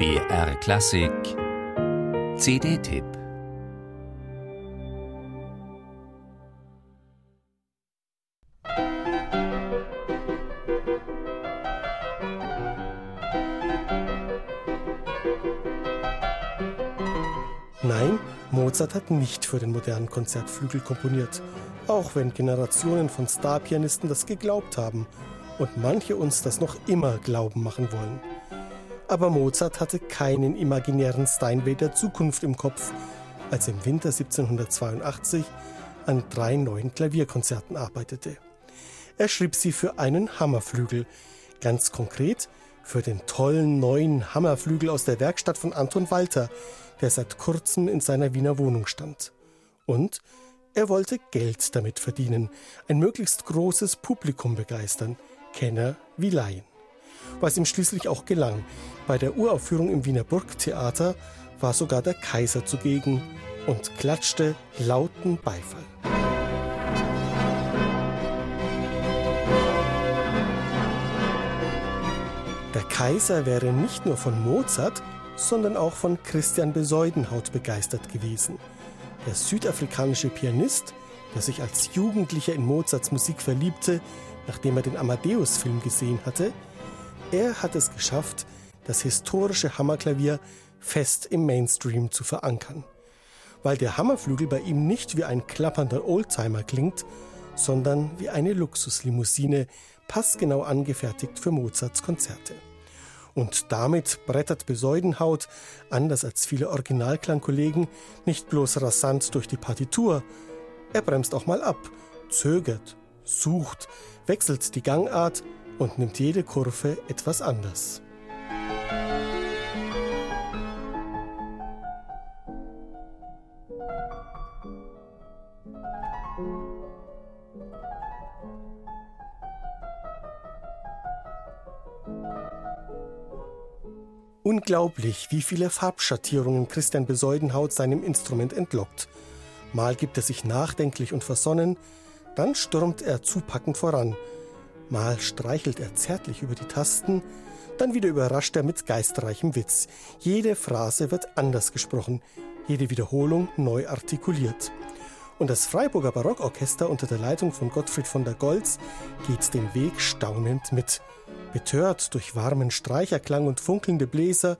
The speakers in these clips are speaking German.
BR Klassik CD-Tipp Nein, Mozart hat nicht für den modernen Konzertflügel komponiert, auch wenn Generationen von Starpianisten das geglaubt haben und manche uns das noch immer glauben machen wollen. Aber Mozart hatte keinen imaginären Steinway der Zukunft im Kopf, als er im Winter 1782 an drei neuen Klavierkonzerten arbeitete. Er schrieb sie für einen Hammerflügel, ganz konkret für den tollen neuen Hammerflügel aus der Werkstatt von Anton Walter, der seit kurzem in seiner Wiener Wohnung stand. Und er wollte Geld damit verdienen, ein möglichst großes Publikum begeistern, Kenner wie Laien. Was ihm schließlich auch gelang. Bei der Uraufführung im Wiener Burgtheater war sogar der Kaiser zugegen und klatschte lauten Beifall. Der Kaiser wäre nicht nur von Mozart, sondern auch von Christian Besäudenhaut begeistert gewesen. Der südafrikanische Pianist, der sich als Jugendlicher in Mozarts Musik verliebte, nachdem er den Amadeus-Film gesehen hatte, er hat es geschafft, das historische Hammerklavier fest im Mainstream zu verankern. Weil der Hammerflügel bei ihm nicht wie ein klappernder Oldtimer klingt, sondern wie eine Luxuslimousine, passgenau angefertigt für Mozarts Konzerte. Und damit brettert Besäudenhaut, anders als viele Originalklangkollegen, nicht bloß rasant durch die Partitur, er bremst auch mal ab, zögert, sucht, wechselt die Gangart und nimmt jede Kurve etwas anders. Unglaublich, wie viele Farbschattierungen Christian Besäudenhaut seinem Instrument entlockt. Mal gibt er sich nachdenklich und versonnen, dann stürmt er zupackend voran. Mal streichelt er zärtlich über die Tasten, dann wieder überrascht er mit geistreichem Witz. Jede Phrase wird anders gesprochen, jede Wiederholung neu artikuliert. Und das Freiburger Barockorchester unter der Leitung von Gottfried von der Goltz geht den Weg staunend mit betört durch warmen Streicherklang und funkelnde Bläser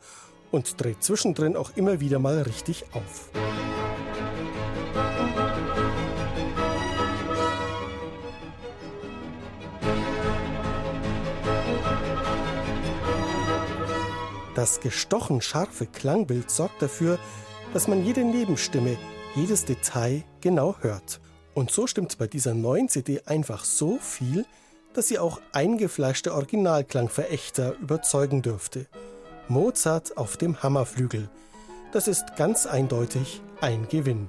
und dreht zwischendrin auch immer wieder mal richtig auf. Das gestochen scharfe Klangbild sorgt dafür, dass man jede Nebenstimme, jedes Detail genau hört. Und so stimmt bei dieser neuen CD einfach so viel, dass sie auch eingefleischte Originalklangverächter überzeugen dürfte. Mozart auf dem Hammerflügel. Das ist ganz eindeutig ein Gewinn.